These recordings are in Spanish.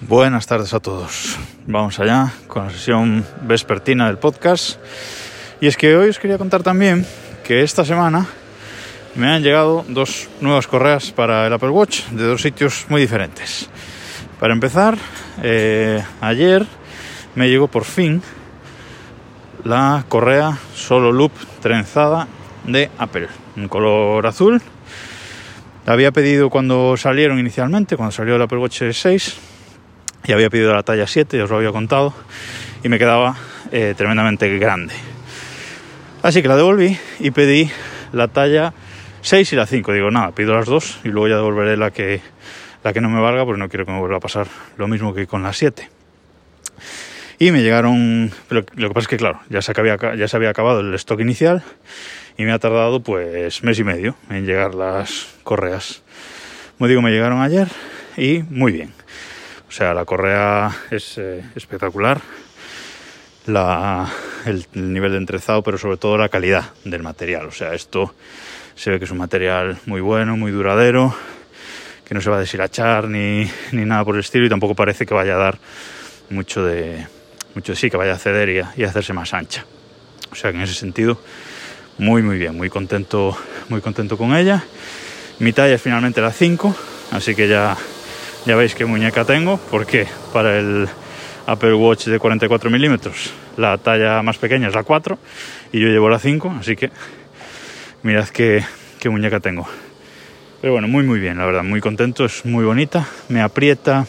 Buenas tardes a todos. Vamos allá con la sesión vespertina del podcast. Y es que hoy os quería contar también que esta semana me han llegado dos nuevas correas para el Apple Watch de dos sitios muy diferentes. Para empezar, eh, ayer me llegó por fin la correa solo loop trenzada de Apple, en color azul. La había pedido cuando salieron inicialmente, cuando salió el Apple Watch 6 y había pedido la talla 7, ya os lo había contado, y me quedaba eh, tremendamente grande. Así que la devolví y pedí la talla 6 y la 5. Digo, nada, pido las dos y luego ya devolveré la que, la que no me valga porque no quiero que me vuelva a pasar lo mismo que con la 7. Y me llegaron, lo, lo que pasa es que claro, ya se, había, ya se había acabado el stock inicial y me ha tardado pues mes y medio en llegar las correas. Digo, me llegaron ayer y muy bien. O sea, la correa es eh, espectacular, la, el, el, nivel de entrezado, pero sobre todo la calidad del material. O sea, esto se ve que es un material muy bueno, muy duradero, que no se va a deshilachar ni, ni nada por el estilo y tampoco parece que vaya a dar mucho de, mucho de sí, que vaya a ceder y, a, y a hacerse más ancha. O sea que en ese sentido, muy muy bien, muy contento, muy contento con ella. Mi talla es finalmente la 5, así que ya ya veis qué muñeca tengo, porque para el Apple Watch de 44 milímetros. La talla más pequeña es la 4 y yo llevo la 5, así que mirad qué, qué muñeca tengo. Pero bueno, muy muy bien, la verdad, muy contento, es muy bonita, me aprieta,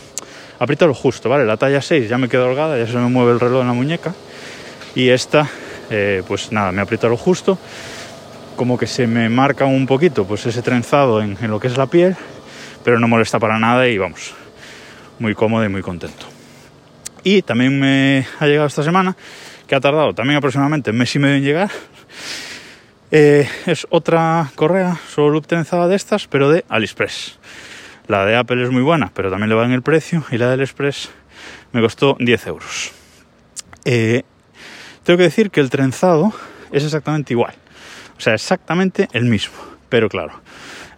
aprieta lo justo, ¿vale? La talla 6 ya me queda holgada, ya se me mueve el reloj en la muñeca. Y esta, eh, pues nada, me aprieta lo justo, como que se me marca un poquito pues ese trenzado en, en lo que es la piel pero no molesta para nada y vamos, muy cómodo y muy contento. Y también me ha llegado esta semana, que ha tardado también aproximadamente un mes y medio en llegar. Eh, es otra correa trenzada de estas, pero de AliExpress. La de Apple es muy buena, pero también le va en el precio. Y la de AliExpress me costó 10 euros. Eh, tengo que decir que el trenzado es exactamente igual. O sea, exactamente el mismo. Pero claro,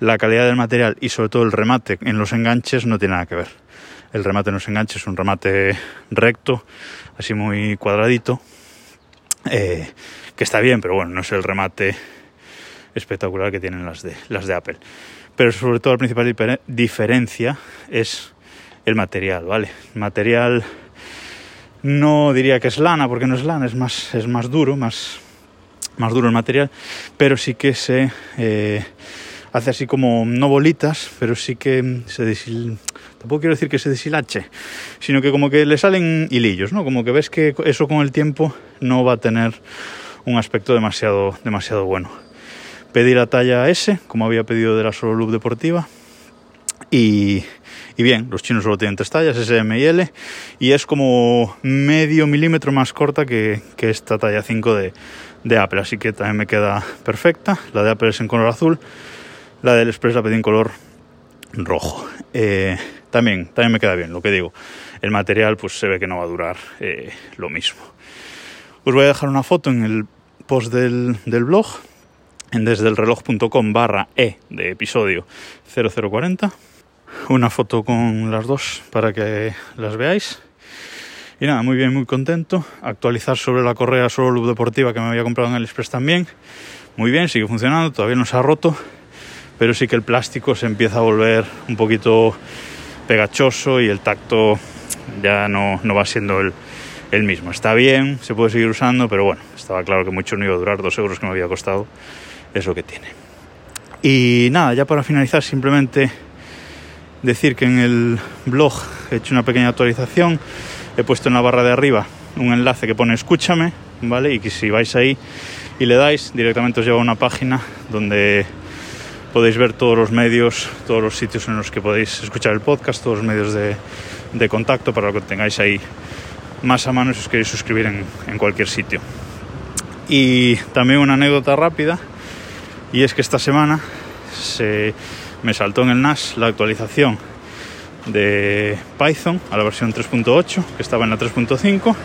la calidad del material y sobre todo el remate en los enganches no tiene nada que ver. El remate en los enganches es un remate recto, así muy cuadradito, eh, que está bien, pero bueno, no es el remate espectacular que tienen las de, las de Apple. Pero sobre todo la principal diferencia es el material, ¿vale? Material no diría que es lana, porque no es lana, es más, es más duro, más, más duro el material, pero sí que se... Eh, hace así como no bolitas, pero sí que se tampoco quiero decir que se deshilache, sino que como que le salen hilillos, ¿no? Como que ves que eso con el tiempo no va a tener un aspecto demasiado, demasiado bueno. Pedí la talla S, como había pedido de la Solo Loop Deportiva, y, y bien, los chinos solo tienen tres tallas, S, M y L, y es como medio milímetro más corta que, que esta talla 5 de, de Apple, así que también me queda perfecta. La de Apple es en color azul, la del Express la pedí en color rojo. Eh, también, también me queda bien, lo que digo. El material pues se ve que no va a durar eh, lo mismo. Os voy a dejar una foto en el post del, del blog, en desde el reloj.com barra E de episodio 0040. Una foto con las dos para que las veáis. Y nada, muy bien, muy contento. Actualizar sobre la correa solo deportiva que me había comprado en el Express también. Muy bien, sigue funcionando, todavía no se ha roto pero sí que el plástico se empieza a volver un poquito pegachoso y el tacto ya no, no va siendo el, el, mismo. Está bien, se puede seguir usando, pero bueno, estaba claro que mucho no iba a durar, dos euros que me había costado, es lo que tiene. Y nada, ya para finalizar, simplemente decir que en el blog he hecho una pequeña actualización, he puesto en la barra de arriba un enlace que pone escúchame, ¿vale? Y que si vais ahí y le dais, directamente os lleva a una página donde podéis ver todos los medios, todos los sitios en los que podéis escuchar el podcast, todos los medios de, de contacto para que tengáis ahí más a mano si os queréis suscribir en, en, cualquier sitio. Y también una anécdota rápida, y es que esta semana se me saltó en el NAS la actualización de Python a la versión 3.8, que estaba en la 3.5,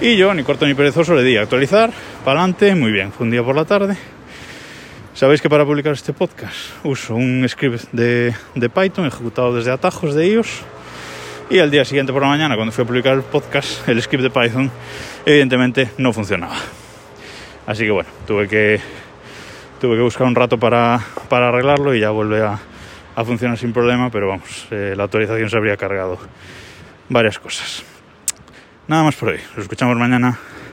y yo, ni corto ni perezoso, le di a actualizar, para adelante, muy bien, fue un día por la tarde, Sabéis que para publicar este podcast uso un script de, de, Python ejecutado desde atajos de iOS Y al día siguiente por la mañana, cuando fui a publicar el podcast, el script de Python evidentemente no funcionaba. Así que bueno, tuve que, tuve que buscar un rato para, para arreglarlo y ya vuelve a, a funcionar sin problema, pero vamos, eh, la autorización se habría cargado varias cosas. Nada más por hoy, nos escuchamos mañana.